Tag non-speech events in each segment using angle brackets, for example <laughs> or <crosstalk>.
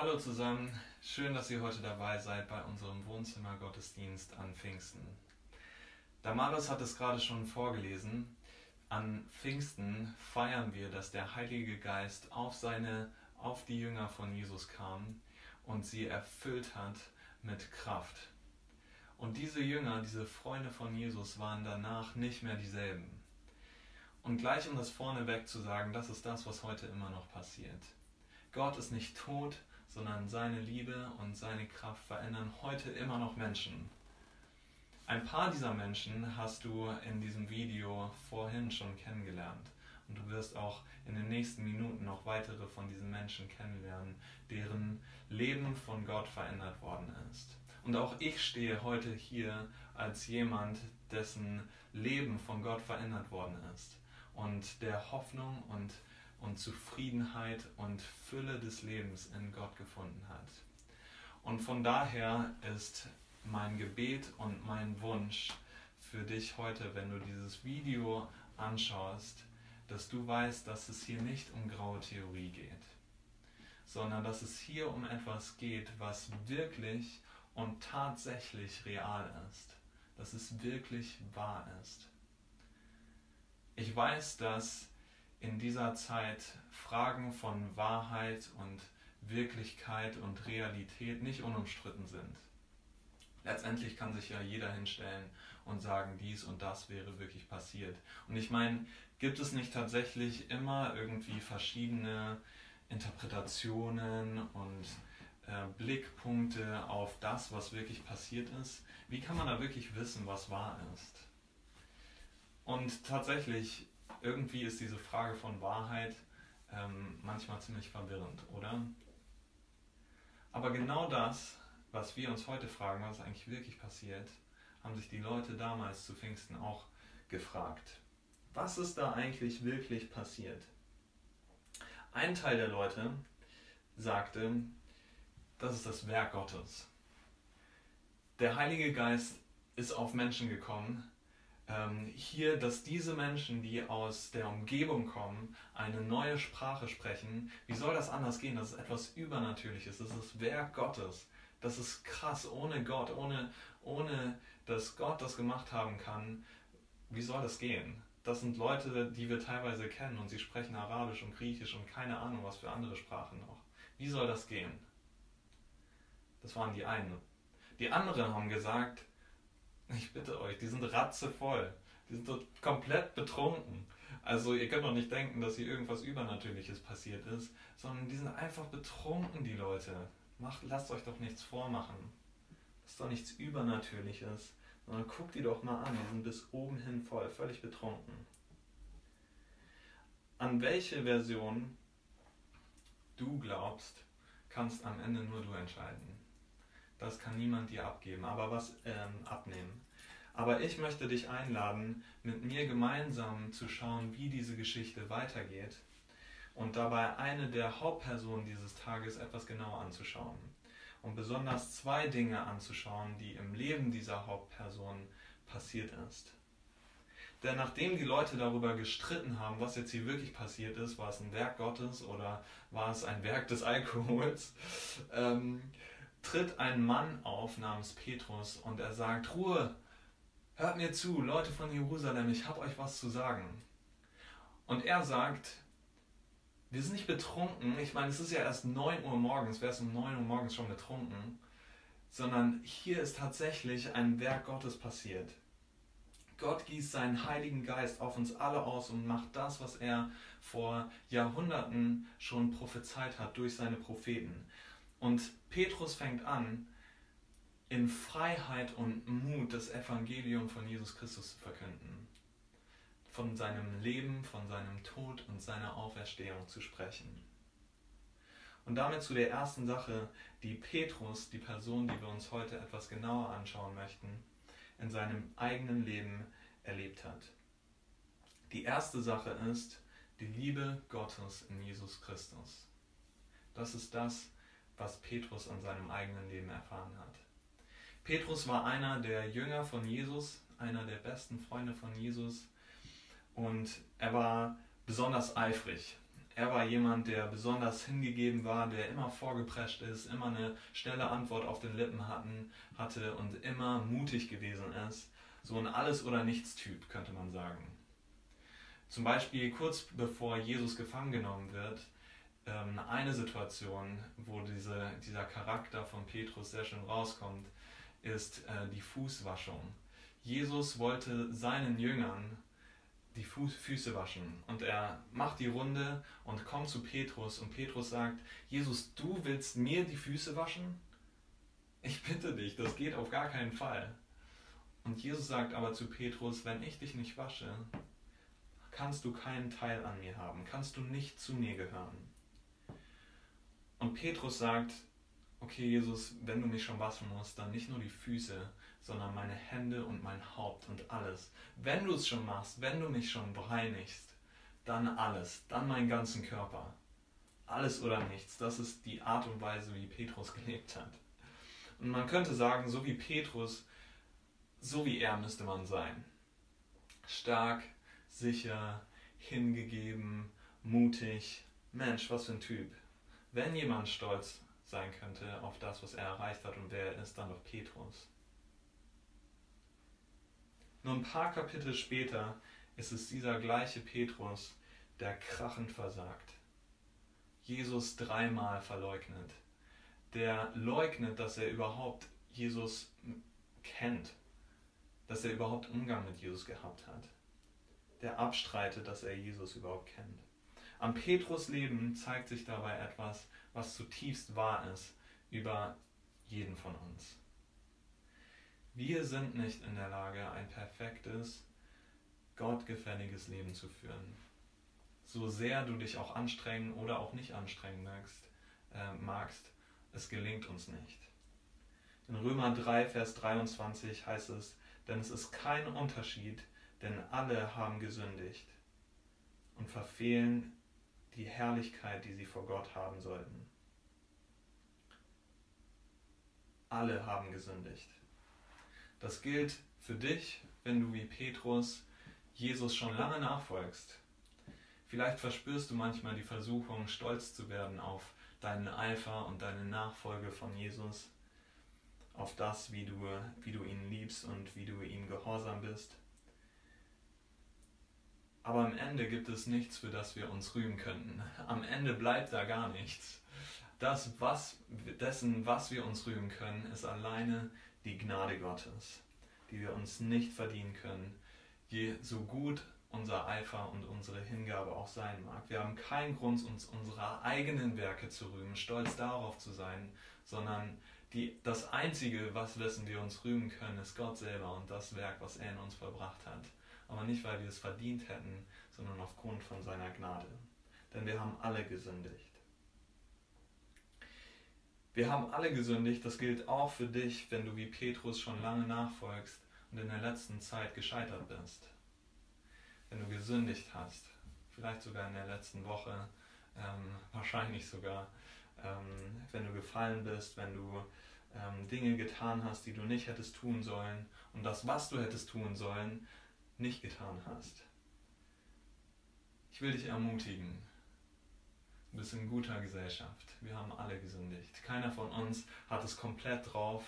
Hallo zusammen, schön, dass ihr heute dabei seid bei unserem Wohnzimmer-Gottesdienst an Pfingsten. Damaris hat es gerade schon vorgelesen. An Pfingsten feiern wir, dass der Heilige Geist auf seine, auf die Jünger von Jesus kam und sie erfüllt hat mit Kraft. Und diese Jünger, diese Freunde von Jesus waren danach nicht mehr dieselben. Und gleich um das vorneweg zu sagen, das ist das, was heute immer noch passiert. Gott ist nicht tot, sondern seine Liebe und seine Kraft verändern heute immer noch Menschen. Ein paar dieser Menschen hast du in diesem Video vorhin schon kennengelernt. Und du wirst auch in den nächsten Minuten noch weitere von diesen Menschen kennenlernen, deren Leben von Gott verändert worden ist. Und auch ich stehe heute hier als jemand, dessen Leben von Gott verändert worden ist und der Hoffnung und und Zufriedenheit und Fülle des Lebens in Gott gefunden hat. Und von daher ist mein Gebet und mein Wunsch für dich heute, wenn du dieses Video anschaust, dass du weißt, dass es hier nicht um graue Theorie geht, sondern dass es hier um etwas geht, was wirklich und tatsächlich real ist, dass es wirklich wahr ist. Ich weiß, dass in dieser Zeit Fragen von Wahrheit und Wirklichkeit und Realität nicht unumstritten sind. Letztendlich kann sich ja jeder hinstellen und sagen, dies und das wäre wirklich passiert. Und ich meine, gibt es nicht tatsächlich immer irgendwie verschiedene Interpretationen und äh, Blickpunkte auf das, was wirklich passiert ist? Wie kann man da wirklich wissen, was wahr ist? Und tatsächlich irgendwie ist diese Frage von Wahrheit ähm, manchmal ziemlich verwirrend, oder? Aber genau das, was wir uns heute fragen, was eigentlich wirklich passiert, haben sich die Leute damals zu Pfingsten auch gefragt. Was ist da eigentlich wirklich passiert? Ein Teil der Leute sagte, das ist das Werk Gottes. Der Heilige Geist ist auf Menschen gekommen, ähm, hier, dass diese Menschen, die aus der Umgebung kommen, eine neue Sprache sprechen. Wie soll das anders gehen? Das ist etwas Übernatürliches. Das ist Werk Gottes. Das ist krass. Ohne Gott, ohne, ohne dass Gott das gemacht haben kann, wie soll das gehen? Das sind Leute, die wir teilweise kennen und sie sprechen Arabisch und Griechisch und keine Ahnung, was für andere Sprachen noch. Wie soll das gehen? Das waren die einen. Die anderen haben gesagt, ich bitte euch, die sind ratzevoll. Die sind so komplett betrunken. Also ihr könnt doch nicht denken, dass hier irgendwas Übernatürliches passiert ist, sondern die sind einfach betrunken, die Leute. Macht, lasst euch doch nichts vormachen. Das ist doch nichts Übernatürliches, sondern guckt die doch mal an, die sind bis oben hin voll, völlig betrunken. An welche Version du glaubst, kannst am Ende nur du entscheiden. Das kann niemand dir abgeben, aber was ähm, abnehmen. Aber ich möchte dich einladen, mit mir gemeinsam zu schauen, wie diese Geschichte weitergeht und dabei eine der Hauptpersonen dieses Tages etwas genauer anzuschauen. Und besonders zwei Dinge anzuschauen, die im Leben dieser Hauptperson passiert ist. Denn nachdem die Leute darüber gestritten haben, was jetzt hier wirklich passiert ist, war es ein Werk Gottes oder war es ein Werk des Alkohols, ähm, tritt ein Mann auf namens Petrus und er sagt, Ruhe, hört mir zu, Leute von Jerusalem, ich habe euch was zu sagen. Und er sagt, wir sind nicht betrunken, ich meine, es ist ja erst 9 Uhr morgens, wer ist um 9 Uhr morgens schon betrunken, sondern hier ist tatsächlich ein Werk Gottes passiert. Gott gießt seinen Heiligen Geist auf uns alle aus und macht das, was er vor Jahrhunderten schon prophezeit hat durch seine Propheten. Und Petrus fängt an, in Freiheit und Mut das Evangelium von Jesus Christus zu verkünden. Von seinem Leben, von seinem Tod und seiner Auferstehung zu sprechen. Und damit zu der ersten Sache, die Petrus, die Person, die wir uns heute etwas genauer anschauen möchten, in seinem eigenen Leben erlebt hat. Die erste Sache ist die Liebe Gottes in Jesus Christus. Das ist das, was Petrus an seinem eigenen Leben erfahren hat. Petrus war einer der Jünger von Jesus, einer der besten Freunde von Jesus und er war besonders eifrig. Er war jemand, der besonders hingegeben war, der immer vorgeprescht ist, immer eine schnelle Antwort auf den Lippen hatten, hatte und immer mutig gewesen ist. So ein Alles- oder Nichts-Typ, könnte man sagen. Zum Beispiel kurz bevor Jesus gefangen genommen wird, ähm, eine Situation, wo diese, dieser Charakter von Petrus sehr schön rauskommt, ist äh, die Fußwaschung. Jesus wollte seinen Jüngern die Fuß, Füße waschen. Und er macht die Runde und kommt zu Petrus und Petrus sagt, Jesus, du willst mir die Füße waschen? Ich bitte dich, das geht auf gar keinen Fall. Und Jesus sagt aber zu Petrus, wenn ich dich nicht wasche, kannst du keinen Teil an mir haben, kannst du nicht zu mir gehören. Und Petrus sagt, okay Jesus, wenn du mich schon waschen musst, dann nicht nur die Füße, sondern meine Hände und mein Haupt und alles. Wenn du es schon machst, wenn du mich schon bereinigst, dann alles, dann meinen ganzen Körper. Alles oder nichts, das ist die Art und Weise, wie Petrus gelebt hat. Und man könnte sagen, so wie Petrus, so wie er müsste man sein. Stark, sicher, hingegeben, mutig. Mensch, was für ein Typ. Wenn jemand stolz sein könnte auf das, was er erreicht hat und wer er ist, dann doch Petrus. Nur ein paar Kapitel später ist es dieser gleiche Petrus, der krachend versagt. Jesus dreimal verleugnet. Der leugnet, dass er überhaupt Jesus kennt, dass er überhaupt Umgang mit Jesus gehabt hat. Der abstreitet, dass er Jesus überhaupt kennt. Am Petrus Leben zeigt sich dabei etwas, was zutiefst wahr ist über jeden von uns. Wir sind nicht in der Lage, ein perfektes, gottgefälliges Leben zu führen. So sehr du dich auch anstrengen oder auch nicht anstrengen magst, äh, magst, es gelingt uns nicht. In Römer 3, Vers 23 heißt es, denn es ist kein Unterschied, denn alle haben gesündigt und verfehlen die Herrlichkeit, die sie vor Gott haben sollten. Alle haben gesündigt. Das gilt für dich, wenn du wie Petrus Jesus schon lange nachfolgst. Vielleicht verspürst du manchmal die Versuchung, stolz zu werden auf deinen Eifer und deine Nachfolge von Jesus, auf das, wie du, wie du ihn liebst und wie du ihm gehorsam bist. Aber am Ende gibt es nichts, für das wir uns rühmen könnten. Am Ende bleibt da gar nichts. Das, was, dessen, was wir uns rühmen können, ist alleine die Gnade Gottes, die wir uns nicht verdienen können, je so gut unser Eifer und unsere Hingabe auch sein mag. Wir haben keinen Grund, uns unserer eigenen Werke zu rühmen, stolz darauf zu sein, sondern die, das Einzige, was wissen wir uns rühmen können, ist Gott selber und das Werk, was er in uns vollbracht hat. Aber nicht, weil wir es verdient hätten, sondern aufgrund von seiner Gnade. Denn wir haben alle gesündigt. Wir haben alle gesündigt, das gilt auch für dich, wenn du wie Petrus schon lange nachfolgst und in der letzten Zeit gescheitert bist. Wenn du gesündigt hast, vielleicht sogar in der letzten Woche, ähm, wahrscheinlich sogar, ähm, wenn du gefallen bist, wenn du ähm, Dinge getan hast, die du nicht hättest tun sollen und das, was du hättest tun sollen, nicht getan hast. Ich will dich ermutigen, Du bist in guter Gesellschaft. Wir haben alle gesündigt. Keiner von uns hat es komplett drauf.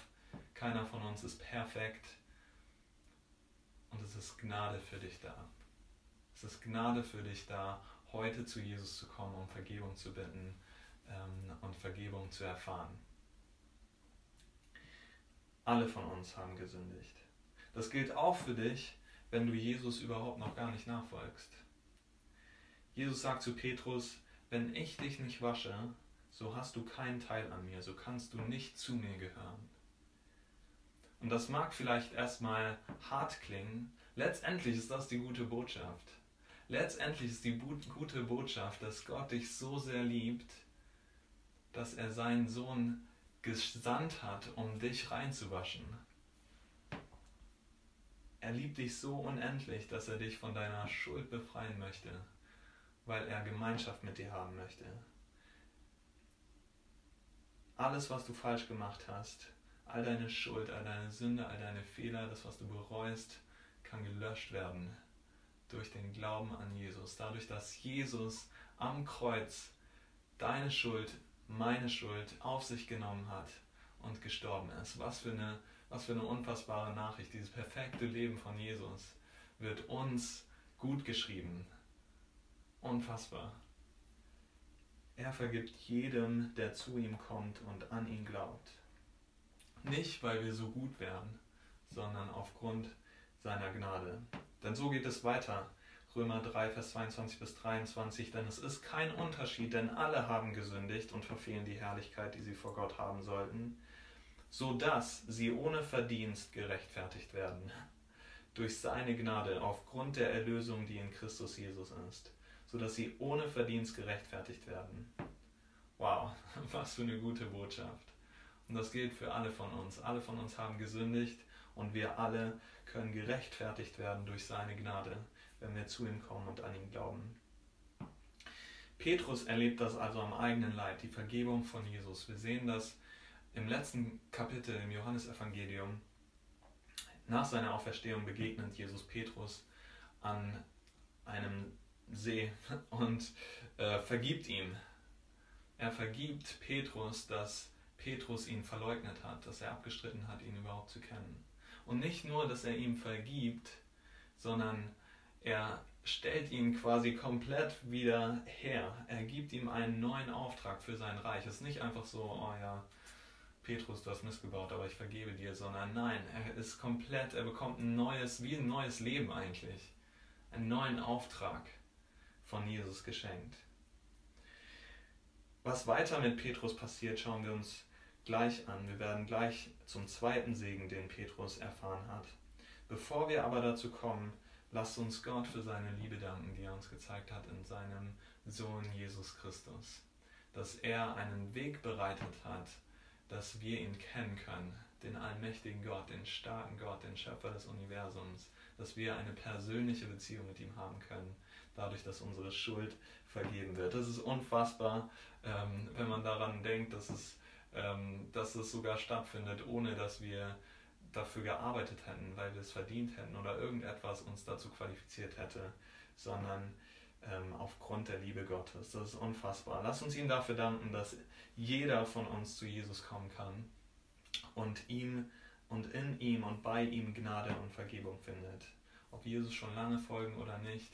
Keiner von uns ist perfekt. Und es ist Gnade für dich da. Es ist Gnade für dich da, heute zu Jesus zu kommen, um Vergebung zu bitten ähm, und Vergebung zu erfahren. Alle von uns haben gesündigt. Das gilt auch für dich, wenn du Jesus überhaupt noch gar nicht nachfolgst. Jesus sagt zu Petrus, wenn ich dich nicht wasche, so hast du keinen Teil an mir, so kannst du nicht zu mir gehören. Und das mag vielleicht erstmal hart klingen, letztendlich ist das die gute Botschaft. Letztendlich ist die gute Botschaft, dass Gott dich so sehr liebt, dass er seinen Sohn gesandt hat, um dich reinzuwaschen. Er liebt dich so unendlich, dass er dich von deiner Schuld befreien möchte weil er Gemeinschaft mit dir haben möchte. Alles, was du falsch gemacht hast, all deine Schuld, all deine Sünde, all deine Fehler, das, was du bereust, kann gelöscht werden durch den Glauben an Jesus. Dadurch, dass Jesus am Kreuz deine Schuld, meine Schuld auf sich genommen hat und gestorben ist. Was für eine, was für eine unfassbare Nachricht. Dieses perfekte Leben von Jesus wird uns gut geschrieben. Unfassbar. Er vergibt jedem, der zu ihm kommt und an ihn glaubt. Nicht, weil wir so gut wären, sondern aufgrund seiner Gnade. Denn so geht es weiter. Römer 3, Vers 22 bis 23, denn es ist kein Unterschied, denn alle haben gesündigt und verfehlen die Herrlichkeit, die sie vor Gott haben sollten, so dass sie ohne Verdienst gerechtfertigt werden, durch seine Gnade aufgrund der Erlösung, die in Christus Jesus ist, so dass sie ohne Verdienst gerechtfertigt werden. Wow, <laughs> was für eine gute Botschaft. Und das gilt für alle von uns. Alle von uns haben gesündigt und wir alle können gerechtfertigt werden durch seine Gnade wenn wir zu ihm kommen und an ihn glauben. Petrus erlebt das also am eigenen Leib, die Vergebung von Jesus. Wir sehen das im letzten Kapitel im Johannesevangelium. Nach seiner Auferstehung begegnet Jesus Petrus an einem See und äh, vergibt ihm. Er vergibt Petrus, dass Petrus ihn verleugnet hat, dass er abgestritten hat, ihn überhaupt zu kennen. Und nicht nur, dass er ihm vergibt, sondern er stellt ihn quasi komplett wieder her. Er gibt ihm einen neuen Auftrag für sein Reich. Es ist nicht einfach so, oh ja, Petrus, du hast missgebaut, aber ich vergebe dir, sondern nein, er ist komplett, er bekommt ein neues, wie ein neues Leben eigentlich. Einen neuen Auftrag von Jesus geschenkt. Was weiter mit Petrus passiert, schauen wir uns gleich an. Wir werden gleich zum zweiten Segen, den Petrus erfahren hat. Bevor wir aber dazu kommen, Lasst uns Gott für seine Liebe danken, die er uns gezeigt hat in seinem Sohn Jesus Christus. Dass er einen Weg bereitet hat, dass wir ihn kennen können, den allmächtigen Gott, den starken Gott, den Schöpfer des Universums, dass wir eine persönliche Beziehung mit ihm haben können, dadurch, dass unsere Schuld vergeben wird. Das ist unfassbar, ähm, wenn man daran denkt, dass es, ähm, dass es sogar stattfindet, ohne dass wir dafür gearbeitet hätten, weil wir es verdient hätten oder irgendetwas uns dazu qualifiziert hätte, sondern ähm, aufgrund der Liebe Gottes. Das ist unfassbar. Lass uns ihm dafür danken, dass jeder von uns zu Jesus kommen kann und ihm und in ihm und bei ihm Gnade und Vergebung findet. Ob wir Jesus schon lange folgen oder nicht,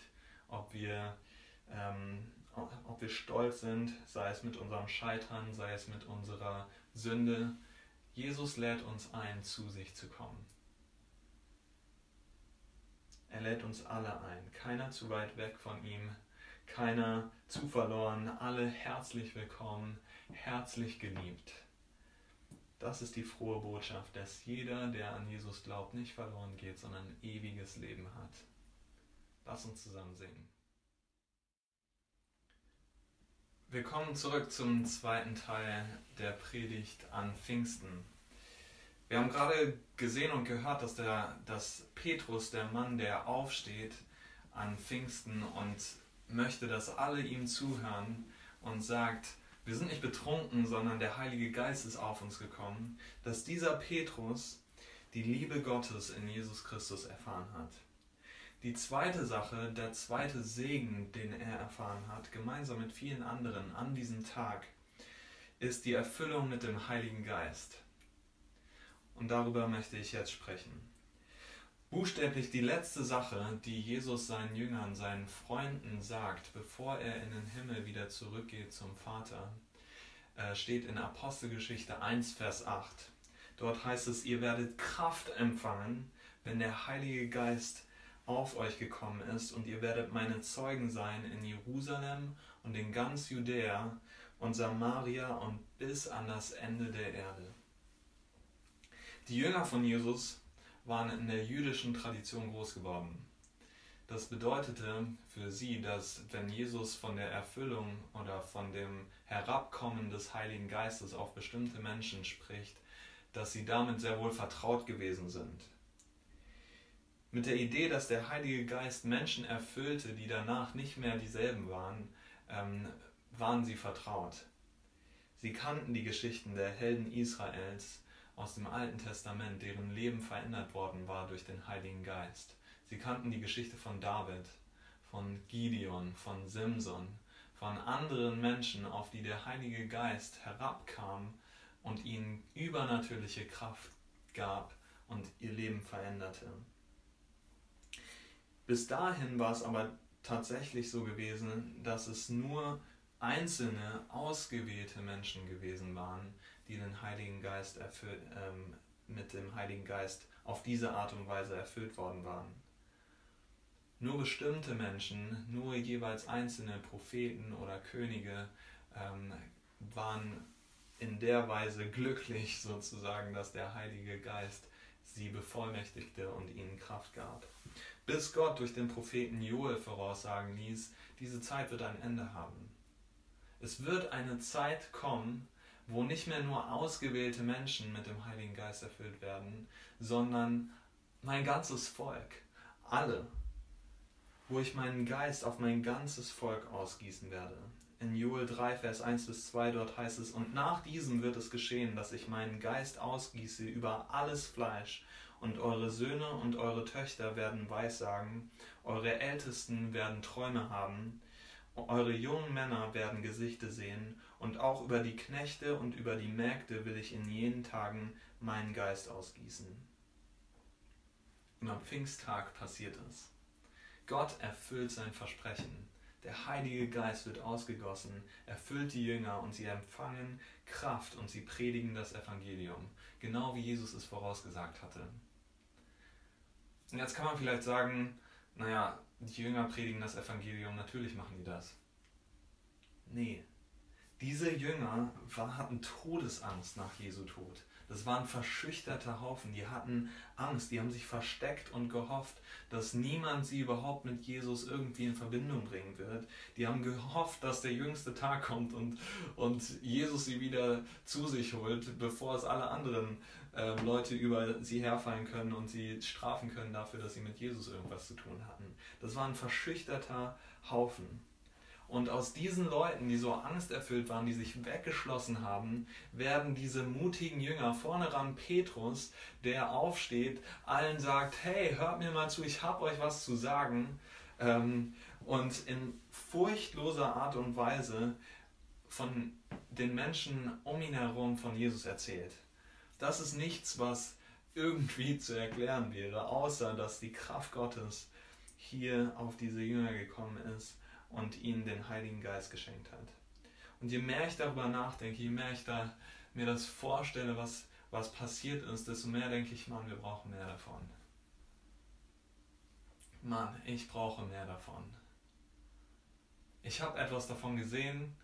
ob wir, ähm, ob wir stolz sind, sei es mit unserem Scheitern, sei es mit unserer Sünde, Jesus lädt uns ein, zu sich zu kommen. Er lädt uns alle ein, keiner zu weit weg von ihm, keiner zu verloren, alle herzlich willkommen, herzlich geliebt. Das ist die frohe Botschaft, dass jeder, der an Jesus glaubt, nicht verloren geht, sondern ewiges Leben hat. Lass uns zusammen singen. Wir kommen zurück zum zweiten Teil der Predigt an Pfingsten. Wir haben gerade gesehen und gehört, dass, der, dass Petrus, der Mann, der aufsteht an Pfingsten und möchte, dass alle ihm zuhören und sagt, wir sind nicht betrunken, sondern der Heilige Geist ist auf uns gekommen, dass dieser Petrus die Liebe Gottes in Jesus Christus erfahren hat. Die zweite Sache, der zweite Segen, den er erfahren hat, gemeinsam mit vielen anderen an diesem Tag, ist die Erfüllung mit dem Heiligen Geist. Und darüber möchte ich jetzt sprechen. Buchstäblich die letzte Sache, die Jesus seinen Jüngern, seinen Freunden sagt, bevor er in den Himmel wieder zurückgeht zum Vater, äh, steht in Apostelgeschichte 1, Vers 8. Dort heißt es, ihr werdet Kraft empfangen, wenn der Heilige Geist auf euch gekommen ist und ihr werdet meine Zeugen sein in Jerusalem und in ganz Judäa und Samaria und bis an das Ende der Erde. Die Jünger von Jesus waren in der jüdischen Tradition groß geworden. Das bedeutete für sie, dass wenn Jesus von der Erfüllung oder von dem Herabkommen des Heiligen Geistes auf bestimmte Menschen spricht, dass sie damit sehr wohl vertraut gewesen sind. Mit der Idee, dass der Heilige Geist Menschen erfüllte, die danach nicht mehr dieselben waren, ähm, waren sie vertraut. Sie kannten die Geschichten der Helden Israels aus dem Alten Testament, deren Leben verändert worden war durch den Heiligen Geist. Sie kannten die Geschichte von David, von Gideon, von Simson, von anderen Menschen, auf die der Heilige Geist herabkam und ihnen übernatürliche Kraft gab und ihr Leben veränderte. Bis dahin war es aber tatsächlich so gewesen, dass es nur einzelne ausgewählte Menschen gewesen waren, die den Heiligen Geist erfüllt, ähm, mit dem Heiligen Geist auf diese Art und Weise erfüllt worden waren. Nur bestimmte Menschen, nur jeweils einzelne Propheten oder Könige ähm, waren in der Weise glücklich <laughs> sozusagen, dass der Heilige Geist sie bevollmächtigte und ihnen Kraft gab. Bis Gott durch den Propheten Joel voraussagen ließ, diese Zeit wird ein Ende haben. Es wird eine Zeit kommen, wo nicht mehr nur ausgewählte Menschen mit dem Heiligen Geist erfüllt werden, sondern mein ganzes Volk, alle, wo ich meinen Geist auf mein ganzes Volk ausgießen werde. In Joel 3, Vers 1 bis 2 dort heißt es, und nach diesem wird es geschehen, dass ich meinen Geist ausgieße über alles Fleisch, und eure Söhne und eure Töchter werden Weissagen, eure Ältesten werden Träume haben, eure jungen Männer werden Gesichte sehen, und auch über die Knechte und über die Mägde will ich in jenen Tagen meinen Geist ausgießen. Und am Pfingsttag passiert es. Gott erfüllt sein Versprechen. Der Heilige Geist wird ausgegossen, erfüllt die Jünger und sie empfangen Kraft und sie predigen das Evangelium, genau wie Jesus es vorausgesagt hatte. Und jetzt kann man vielleicht sagen, naja, die Jünger predigen das Evangelium, natürlich machen die das. Nee, diese Jünger hatten Todesangst nach Jesu Tod. Das waren verschüchterte Haufen, die hatten Angst, die haben sich versteckt und gehofft, dass niemand sie überhaupt mit Jesus irgendwie in Verbindung bringen wird. Die haben gehofft, dass der jüngste Tag kommt und, und Jesus sie wieder zu sich holt, bevor es alle anderen äh, Leute über sie herfallen können und sie strafen können dafür, dass sie mit Jesus irgendwas zu tun hatten. Das war ein verschüchterter Haufen. Und aus diesen Leuten, die so angsterfüllt waren, die sich weggeschlossen haben, werden diese mutigen Jünger, vorne ran Petrus, der aufsteht, allen sagt, hey, hört mir mal zu, ich habe euch was zu sagen. Ähm, und in furchtloser Art und Weise von den Menschen um ihn herum von Jesus erzählt. Das ist nichts, was irgendwie zu erklären wäre, außer dass die Kraft Gottes hier auf diese Jünger gekommen ist und ihnen den Heiligen Geist geschenkt hat. Und je mehr ich darüber nachdenke, je mehr ich da mir das vorstelle, was, was passiert ist, desto mehr denke ich, Mann, wir brauchen mehr davon. Mann, ich brauche mehr davon. Ich habe etwas davon gesehen.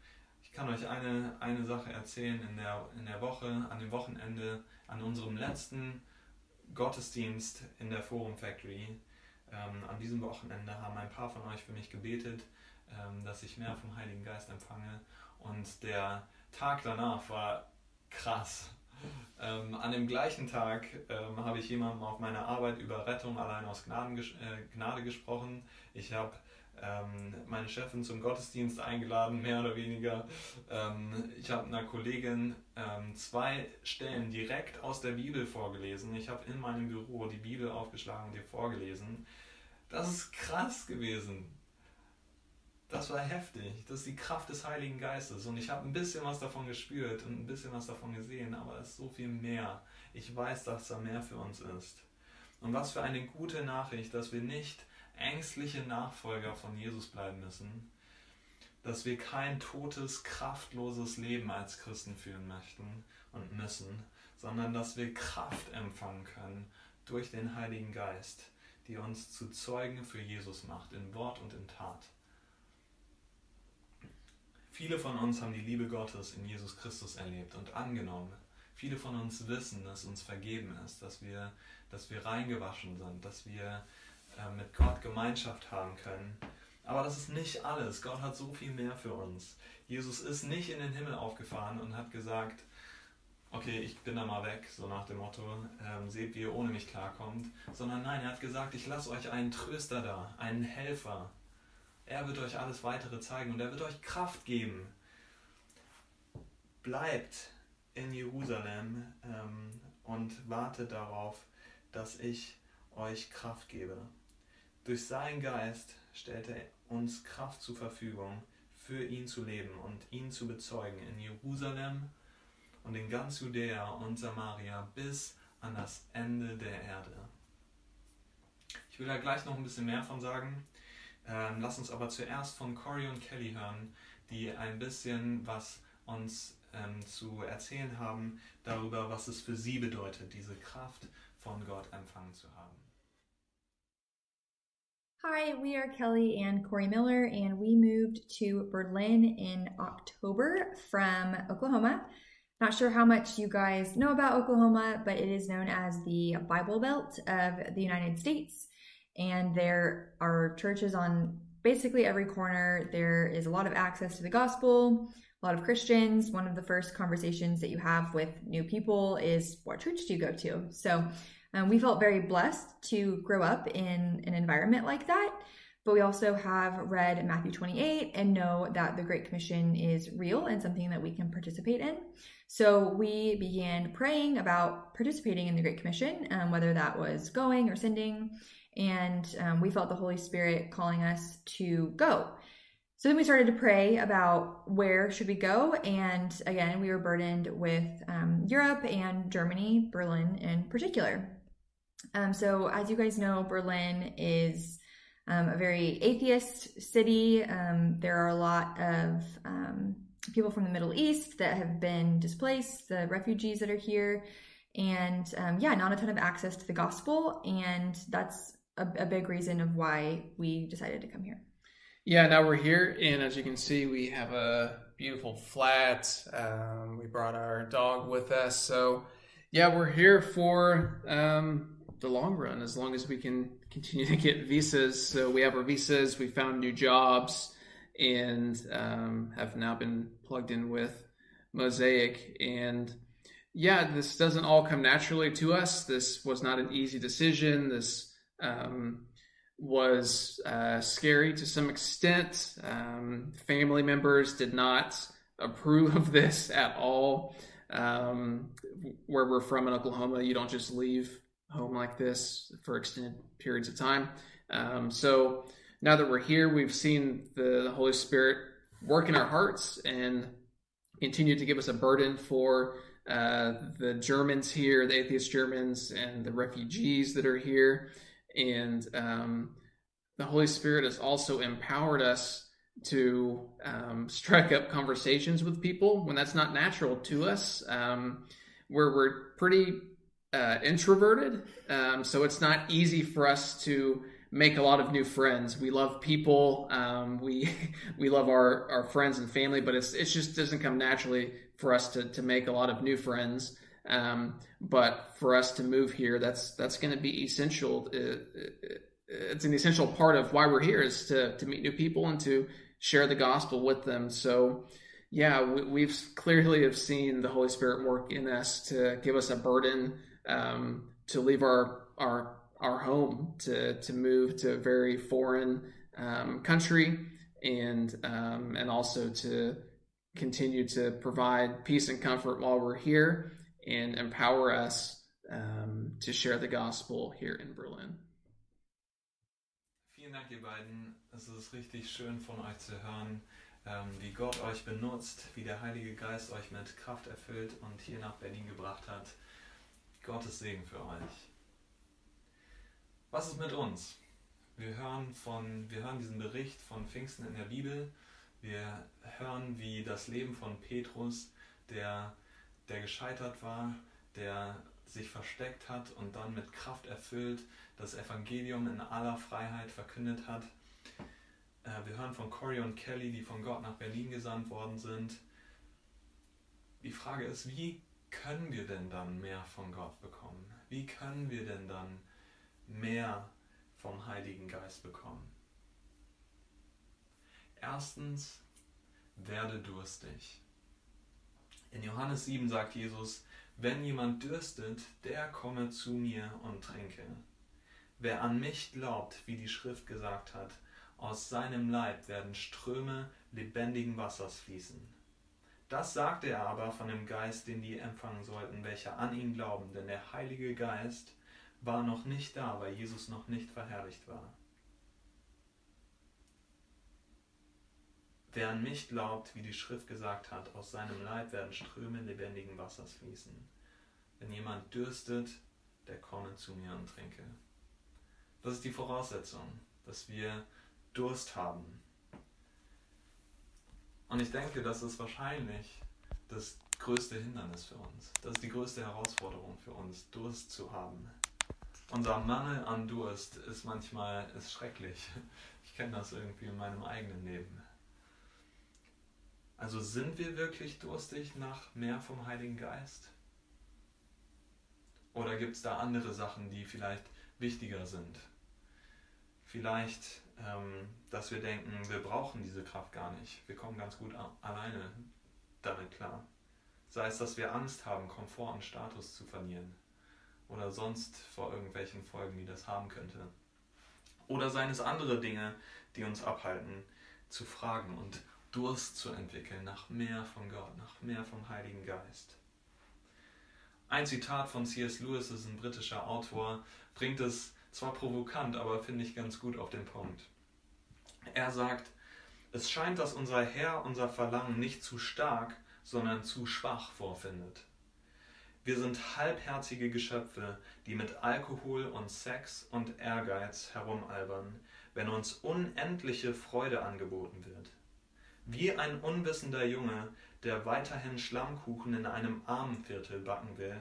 Ich kann euch eine, eine Sache erzählen in der, in der Woche, an dem Wochenende, an unserem letzten Gottesdienst in der Forum Factory. Ähm, an diesem Wochenende haben ein paar von euch für mich gebetet ähm, dass ich mehr vom Heiligen Geist empfange. Und der Tag danach war krass. Ähm, an dem gleichen Tag ähm, habe ich jemandem auf meiner Arbeit über Rettung allein aus Gnaden, äh, Gnade gesprochen. Ich habe meine Chefin zum Gottesdienst eingeladen, mehr oder weniger. Ähm, ich habe einer Kollegin ähm, zwei Stellen direkt aus der Bibel vorgelesen. Ich habe in meinem Büro die Bibel aufgeschlagen und ihr vorgelesen. Das ist krass gewesen das war heftig. Das ist die Kraft des Heiligen Geistes. Und ich habe ein bisschen was davon gespürt und ein bisschen was davon gesehen, aber es ist so viel mehr. Ich weiß, dass da mehr für uns ist. Und was für eine gute Nachricht, dass wir nicht ängstliche Nachfolger von Jesus bleiben müssen, dass wir kein totes, kraftloses Leben als Christen führen möchten und müssen, sondern dass wir Kraft empfangen können durch den Heiligen Geist, die uns zu Zeugen für Jesus macht, in Wort und in Tat. Viele von uns haben die Liebe Gottes in Jesus Christus erlebt und angenommen. Viele von uns wissen, dass uns vergeben ist, dass wir, dass wir reingewaschen sind, dass wir äh, mit Gott Gemeinschaft haben können. Aber das ist nicht alles. Gott hat so viel mehr für uns. Jesus ist nicht in den Himmel aufgefahren und hat gesagt, okay, ich bin da mal weg, so nach dem Motto, ähm, seht, wie ihr ohne mich klarkommt, sondern nein, er hat gesagt, ich lasse euch einen Tröster da, einen Helfer, er wird euch alles weitere zeigen und er wird euch Kraft geben. Bleibt in Jerusalem ähm, und wartet darauf, dass ich euch Kraft gebe. Durch seinen Geist stellt er uns Kraft zur Verfügung für ihn zu leben und ihn zu bezeugen in Jerusalem und in ganz Judäa und Samaria bis an das Ende der Erde. Ich will da gleich noch ein bisschen mehr von sagen. Ähm, lass uns aber zuerst von Corey und Kelly hören, die ein bisschen was uns ähm, zu erzählen haben darüber, was es für sie bedeutet, diese Kraft von Gott empfangen zu haben. Hi, we are Kelly and Corey Miller, and we moved to Berlin in October from Oklahoma. Not sure how much you guys know about Oklahoma, but it is known as the Bible Belt of the United States. And there are churches on basically every corner. There is a lot of access to the gospel, a lot of Christians. One of the first conversations that you have with new people is what church do you go to? So um, we felt very blessed to grow up in an environment like that. But we also have read Matthew 28 and know that the Great Commission is real and something that we can participate in. So we began praying about participating in the Great Commission, um, whether that was going or sending. And um, we felt the Holy Spirit calling us to go. So then we started to pray about where should we go, and again we were burdened with um, Europe and Germany, Berlin in particular. Um, so as you guys know, Berlin is um, a very atheist city. Um, there are a lot of um, people from the Middle East that have been displaced, the refugees that are here, and um, yeah, not a ton of access to the gospel, and that's a, a big reason of why we decided to come here. Yeah, now we're here, and as you can see, we have a beautiful flat. Um, we brought our dog with us, so yeah, we're here for um, the long run as long as we can continue to get visas. So we have our visas, we found new jobs, and um, have now been plugged in with Mosaic. And yeah, this doesn't all come naturally to us. This was not an easy decision. This um, was uh, scary to some extent. Um, family members did not approve of this at all. Um, where we're from in Oklahoma, you don't just leave home like this for extended periods of time. Um, so now that we're here, we've seen the, Holy Spirit work in our hearts and continue to give us a burden for uh, the Germans here, the atheist Germans, and the refugees that are here and um, the Holy Spirit has also empowered us to um, strike up conversations with people when that's not natural to us. Um, where we're pretty uh, introverted, um, so it's not easy for us to make a lot of new friends. We love people, um, we <laughs> we love our, our friends and family, but it's it just doesn't come naturally for us to to make a lot of new friends. Um, but for us to move here, that's that's going to be essential. it's an essential part of why we're here is to to meet new people and to share the gospel with them. So, yeah, we, have clearly have seen the Holy Spirit work in us to give us a burden um, to leave our our our home to to move to a very foreign um, country and um, and also to continue to provide peace and comfort while we're here and empower us um, to share the gospel here in Berlin. Vielen Dank, ihr beiden. Es ist richtig schön von euch zu hören, ähm, wie Gott euch benutzt, wie der Heilige Geist euch mit Kraft erfüllt und hier nach Berlin gebracht hat. Gottes Segen für euch. Was ist mit uns? Wir hören, von, wir hören diesen Bericht von Pfingsten in der Bibel. Wir hören, wie das Leben von Petrus, der der gescheitert war, der sich versteckt hat und dann mit Kraft erfüllt das Evangelium in aller Freiheit verkündet hat. Äh, wir hören von Corey und Kelly, die von Gott nach Berlin gesandt worden sind. Die Frage ist, wie können wir denn dann mehr von Gott bekommen? Wie können wir denn dann mehr vom Heiligen Geist bekommen? Erstens, werde durstig. In Johannes 7 sagt Jesus, wenn jemand dürstet, der komme zu mir und trinke. Wer an mich glaubt, wie die Schrift gesagt hat, aus seinem Leib werden Ströme lebendigen Wassers fließen. Das sagte er aber von dem Geist, den die empfangen sollten, welche an ihn glauben, denn der Heilige Geist war noch nicht da, weil Jesus noch nicht verherrlicht war. Wer an mich glaubt, wie die Schrift gesagt hat, aus seinem Leib werden Ströme lebendigen Wassers fließen. Wenn jemand dürstet, der komme zu mir und trinke. Das ist die Voraussetzung, dass wir Durst haben. Und ich denke, das ist wahrscheinlich das größte Hindernis für uns. Das ist die größte Herausforderung für uns, Durst zu haben. Unser Mangel an Durst ist manchmal ist schrecklich. Ich kenne das irgendwie in meinem eigenen Leben. Also sind wir wirklich durstig nach mehr vom Heiligen Geist? Oder gibt es da andere Sachen, die vielleicht wichtiger sind? Vielleicht, dass wir denken, wir brauchen diese Kraft gar nicht. Wir kommen ganz gut alleine damit klar. Sei es, dass wir Angst haben, Komfort und Status zu verlieren. Oder sonst vor irgendwelchen Folgen, die das haben könnte. Oder seien es andere Dinge, die uns abhalten, zu fragen und Durst zu entwickeln nach mehr von Gott, nach mehr vom Heiligen Geist. Ein Zitat von C.S. Lewis, ist ein britischer Autor, bringt es zwar provokant, aber finde ich ganz gut auf den Punkt. Er sagt, es scheint, dass unser Herr unser Verlangen nicht zu stark, sondern zu schwach vorfindet. Wir sind halbherzige Geschöpfe, die mit Alkohol und Sex und Ehrgeiz herumalbern, wenn uns unendliche Freude angeboten wird. Wie ein unwissender Junge, der weiterhin Schlammkuchen in einem Armenviertel backen will,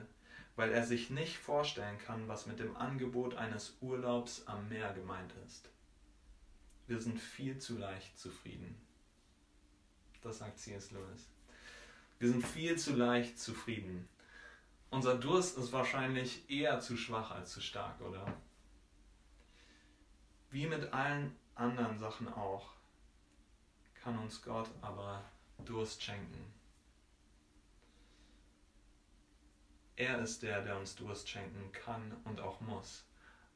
weil er sich nicht vorstellen kann, was mit dem Angebot eines Urlaubs am Meer gemeint ist. Wir sind viel zu leicht zufrieden. Das sagt C.S. Lewis. Wir sind viel zu leicht zufrieden. Unser Durst ist wahrscheinlich eher zu schwach als zu stark, oder? Wie mit allen anderen Sachen auch, kann uns Gott aber Durst schenken. Er ist der, der uns Durst schenken kann und auch muss.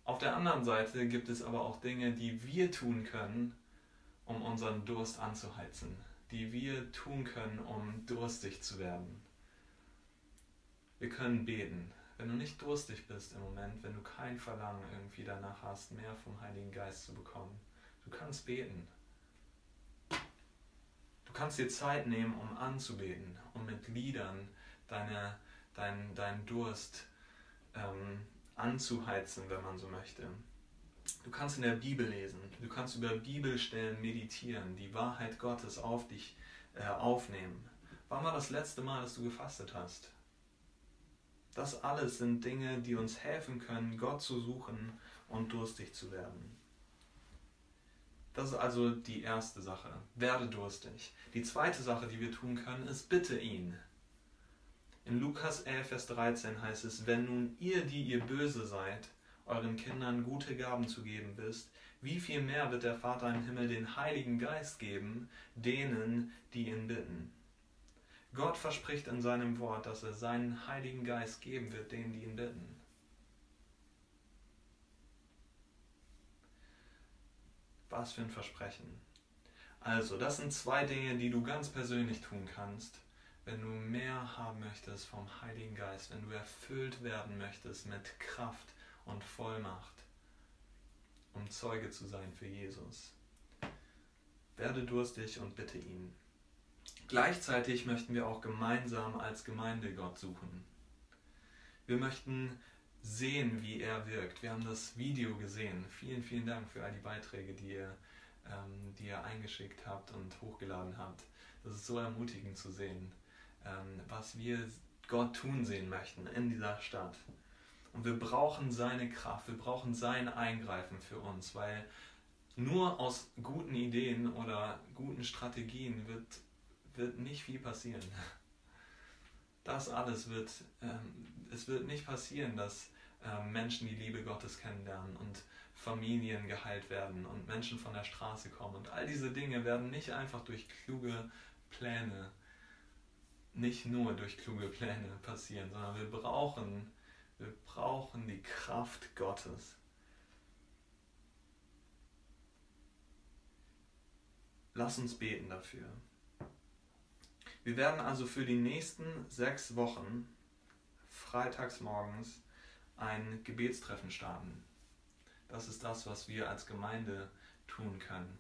Auf der anderen Seite gibt es aber auch Dinge, die wir tun können, um unseren Durst anzuheizen, die wir tun können, um durstig zu werden. Wir können beten. Wenn du nicht durstig bist im Moment, wenn du kein Verlangen irgendwie danach hast, mehr vom Heiligen Geist zu bekommen, du kannst beten kannst dir Zeit nehmen, um anzubeten, um mit Liedern deine, dein, deinen Durst ähm, anzuheizen, wenn man so möchte. Du kannst in der Bibel lesen, du kannst über Bibelstellen meditieren, die Wahrheit Gottes auf dich äh, aufnehmen. Wann war das letzte Mal, dass du gefastet hast? Das alles sind Dinge, die uns helfen können, Gott zu suchen und durstig zu werden. Das ist also die erste Sache. Werde durstig. Die zweite Sache, die wir tun können, ist bitte ihn. In Lukas 11, Vers 13 heißt es, wenn nun ihr, die ihr böse seid, euren Kindern gute Gaben zu geben wisst, wie viel mehr wird der Vater im Himmel den Heiligen Geist geben, denen, die ihn bitten. Gott verspricht in seinem Wort, dass er seinen Heiligen Geist geben wird, denen, die ihn bitten. Was für ein Versprechen. Also, das sind zwei Dinge, die du ganz persönlich tun kannst, wenn du mehr haben möchtest vom Heiligen Geist, wenn du erfüllt werden möchtest mit Kraft und Vollmacht, um Zeuge zu sein für Jesus. Werde durstig und bitte ihn. Gleichzeitig möchten wir auch gemeinsam als Gemeinde Gott suchen. Wir möchten sehen, wie er wirkt. Wir haben das Video gesehen. Vielen, vielen Dank für all die Beiträge, die ihr, ähm, die ihr eingeschickt habt und hochgeladen habt. Das ist so ermutigend zu sehen, ähm, was wir Gott tun sehen möchten in dieser Stadt. Und wir brauchen seine Kraft, wir brauchen sein Eingreifen für uns, weil nur aus guten Ideen oder guten Strategien wird, wird nicht viel passieren. Das alles wird, ähm, es wird nicht passieren, dass ähm, Menschen die Liebe Gottes kennenlernen und Familien geheilt werden und Menschen von der Straße kommen. Und all diese Dinge werden nicht einfach durch kluge Pläne, nicht nur durch kluge Pläne passieren, sondern wir brauchen, wir brauchen die Kraft Gottes. Lass uns beten dafür. Wir werden also für die nächsten sechs Wochen freitags morgens ein Gebetstreffen starten. Das ist das, was wir als Gemeinde tun können.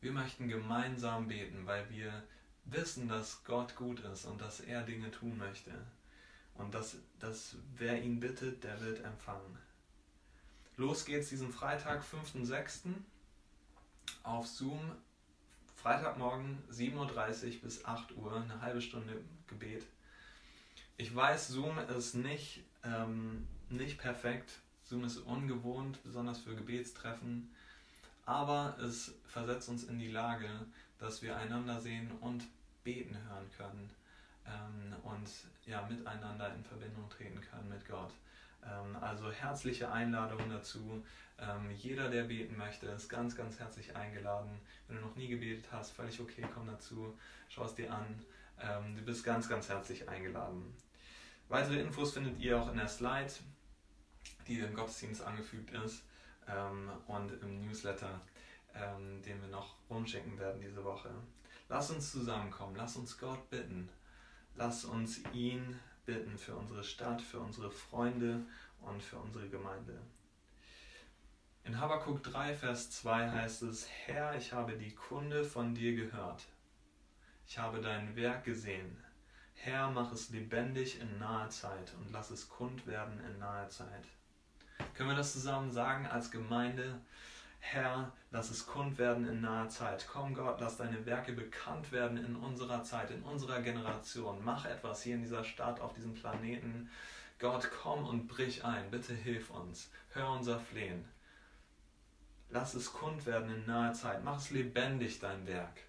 Wir möchten gemeinsam beten, weil wir wissen, dass Gott gut ist und dass er Dinge tun möchte. Und dass, dass wer ihn bittet, der wird empfangen. Los geht's diesen Freitag, 5.6. auf Zoom. Freitagmorgen 7.30 Uhr bis 8 Uhr, eine halbe Stunde Gebet. Ich weiß, Zoom ist nicht, ähm, nicht perfekt. Zoom ist ungewohnt, besonders für Gebetstreffen. Aber es versetzt uns in die Lage, dass wir einander sehen und beten hören können ähm, und ja, miteinander in Verbindung treten können mit Gott. Ähm, also herzliche Einladung dazu. Ähm, jeder, der beten möchte, ist ganz, ganz herzlich eingeladen. Wenn du noch nie gebetet hast, völlig okay, komm dazu, schau es dir an. Ähm, du bist ganz, ganz herzlich eingeladen. Weitere Infos findet ihr auch in der Slide, die dem Gottesdienst angefügt ist ähm, und im Newsletter, ähm, den wir noch rumschicken werden diese Woche. Lass uns zusammenkommen, lass uns Gott bitten, lass uns ihn bitten für unsere Stadt, für unsere Freunde und für unsere Gemeinde. In Habakkuk 3, Vers 2 heißt es, Herr, ich habe die Kunde von dir gehört. Ich habe dein Werk gesehen. Herr, mach es lebendig in naher Zeit und lass es kund werden in naher Zeit. Können wir das zusammen sagen als Gemeinde? Herr, lass es kund werden in naher Zeit. Komm Gott, lass deine Werke bekannt werden in unserer Zeit, in unserer Generation. Mach etwas hier in dieser Stadt, auf diesem Planeten. Gott, komm und brich ein. Bitte hilf uns. Hör unser Flehen. Lass es kund werden in naher Zeit. Mach es lebendig, dein Werk.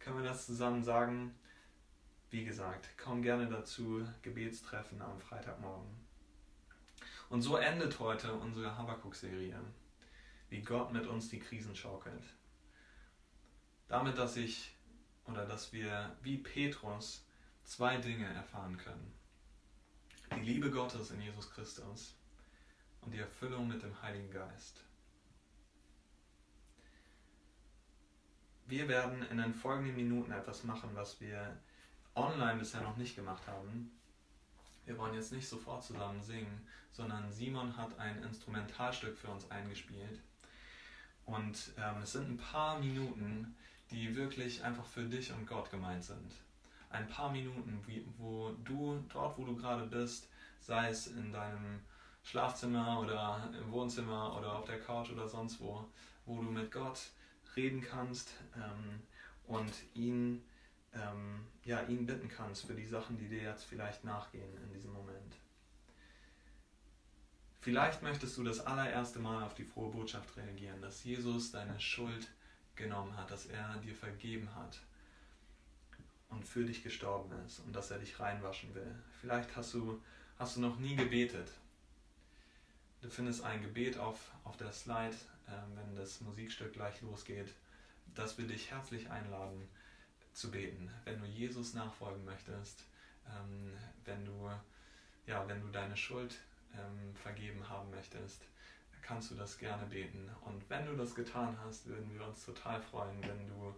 Können wir das zusammen sagen? Wie gesagt, komm gerne dazu. Gebetstreffen am Freitagmorgen. Und so endet heute unsere Habakkuk-Serie wie Gott mit uns die Krisen schaukelt. Damit, dass ich oder dass wir wie Petrus zwei Dinge erfahren können. Die Liebe Gottes in Jesus Christus und die Erfüllung mit dem Heiligen Geist. Wir werden in den folgenden Minuten etwas machen, was wir online bisher noch nicht gemacht haben. Wir wollen jetzt nicht sofort zusammen singen, sondern Simon hat ein Instrumentalstück für uns eingespielt und ähm, es sind ein paar Minuten, die wirklich einfach für dich und Gott gemeint sind. Ein paar Minuten, wie, wo du dort, wo du gerade bist, sei es in deinem Schlafzimmer oder im Wohnzimmer oder auf der Couch oder sonst wo, wo du mit Gott reden kannst ähm, und ihn, ähm, ja, ihn bitten kannst für die Sachen, die dir jetzt vielleicht nachgehen in diesem Moment. Vielleicht möchtest du das allererste Mal auf die frohe Botschaft reagieren, dass Jesus deine Schuld genommen hat, dass er dir vergeben hat und für dich gestorben ist und dass er dich reinwaschen will. Vielleicht hast du, hast du noch nie gebetet. Du findest ein Gebet auf, auf der Slide, äh, wenn das Musikstück gleich losgeht, dass wir dich herzlich einladen zu beten. Wenn du Jesus nachfolgen möchtest, ähm, wenn, du, ja, wenn du deine Schuld ähm, vergeben haben möchtest, kannst du das gerne beten. Und wenn du das getan hast, würden wir uns total freuen, wenn du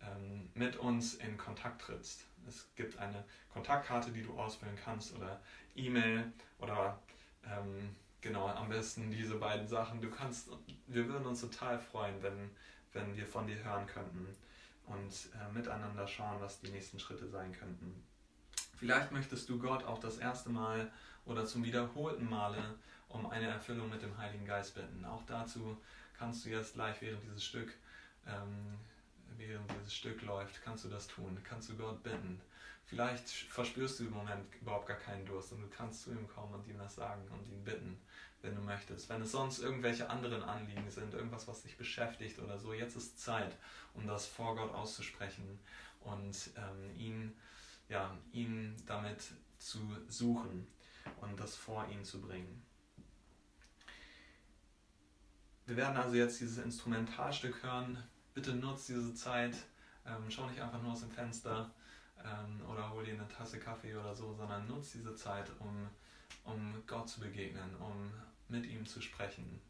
ähm, mit uns in Kontakt trittst. Es gibt eine Kontaktkarte, die du ausfüllen kannst oder E-Mail oder ähm, genau am besten diese beiden Sachen. Du kannst, wir würden uns total freuen, wenn, wenn wir von dir hören könnten und äh, miteinander schauen, was die nächsten Schritte sein könnten. Vielleicht möchtest du Gott auch das erste Mal oder zum wiederholten Male um eine Erfüllung mit dem Heiligen Geist bitten. Auch dazu kannst du jetzt gleich, während dieses Stück, ähm, während dieses Stück läuft, kannst du das tun. Kannst du Gott bitten. Vielleicht verspürst du im Moment überhaupt gar keinen Durst und du kannst zu ihm kommen und ihm das sagen und ihn bitten, wenn du möchtest. Wenn es sonst irgendwelche anderen Anliegen sind, irgendwas, was dich beschäftigt oder so, jetzt ist Zeit, um das vor Gott auszusprechen und ähm, ihn, ja, ihn damit zu suchen und das vor ihn zu bringen. Wir werden also jetzt dieses Instrumentalstück hören. Bitte nutzt diese Zeit. Ähm, schau nicht einfach nur aus dem Fenster ähm, oder hol dir eine Tasse Kaffee oder so, sondern nutzt diese Zeit, um, um Gott zu begegnen, um mit ihm zu sprechen.